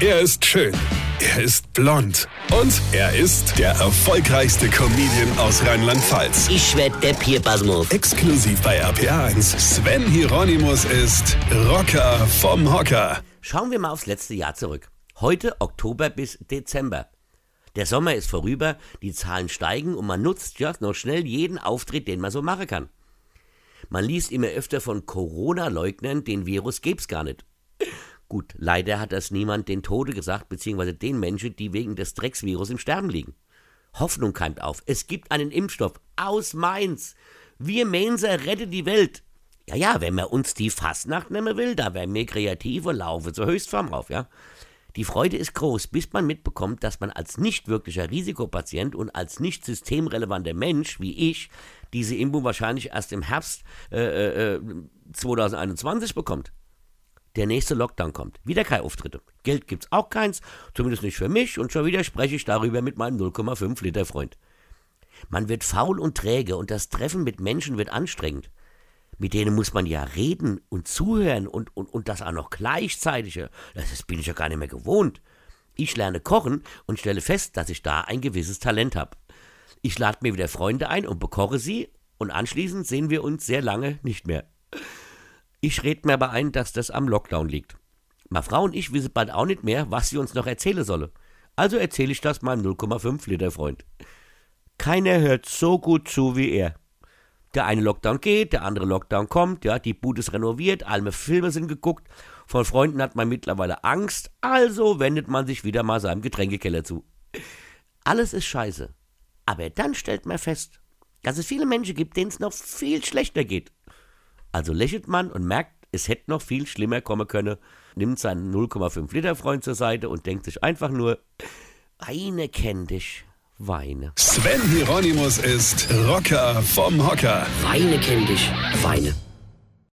Er ist schön. Er ist blond. Und er ist der erfolgreichste Comedian aus Rheinland-Pfalz. Ich werd der Pierpasmus. Exklusiv bei RPA1. Sven Hieronymus ist Rocker vom Hocker. Schauen wir mal aufs letzte Jahr zurück. Heute Oktober bis Dezember. Der Sommer ist vorüber, die Zahlen steigen und man nutzt ja noch schnell jeden Auftritt, den man so machen kann. Man liest immer öfter von Corona-Leugnern, den Virus gäb's gar nicht. Gut, leider hat das niemand den Tode gesagt, beziehungsweise den Menschen, die wegen des Drecksvirus im Sterben liegen. Hoffnung keimt auf. Es gibt einen Impfstoff aus Mainz. Wir Mainzer rettet die Welt. Ja, ja, wenn man uns die Fastnacht nehmen will, da wären wir kreativ und laufen zur Höchstform auf, ja. Die Freude ist groß, bis man mitbekommt, dass man als nicht wirklicher Risikopatient und als nicht systemrelevanter Mensch wie ich diese Impfung wahrscheinlich erst im Herbst äh, äh, 2021 bekommt der nächste Lockdown kommt. Wieder keine Auftritte. Geld gibt's auch keins, zumindest nicht für mich, und schon wieder spreche ich darüber mit meinem 0,5 Liter Freund. Man wird faul und träge und das Treffen mit Menschen wird anstrengend. Mit denen muss man ja reden und zuhören und, und, und das auch noch gleichzeitig. Das bin ich ja gar nicht mehr gewohnt. Ich lerne kochen und stelle fest, dass ich da ein gewisses Talent habe. Ich lade mir wieder Freunde ein und bekoche sie und anschließend sehen wir uns sehr lange nicht mehr. Ich red mir aber ein, dass das am Lockdown liegt. Ma Frau und ich wissen bald auch nicht mehr, was sie uns noch erzählen solle. Also erzähle ich das meinem 0,5 Liter Freund. Keiner hört so gut zu wie er. Der eine Lockdown geht, der andere Lockdown kommt, ja, die Bude ist renoviert, alle Filme sind geguckt, von Freunden hat man mittlerweile Angst, also wendet man sich wieder mal seinem Getränkekeller zu. Alles ist scheiße. Aber dann stellt man fest, dass es viele Menschen gibt, denen es noch viel schlechter geht. Also lächelt man und merkt, es hätte noch viel schlimmer kommen können, nimmt seinen 0,5 Liter Freund zur Seite und denkt sich einfach nur, Weine kenn dich, Weine. Sven Hieronymus ist Rocker vom Hocker. Weine kenn dich, Weine.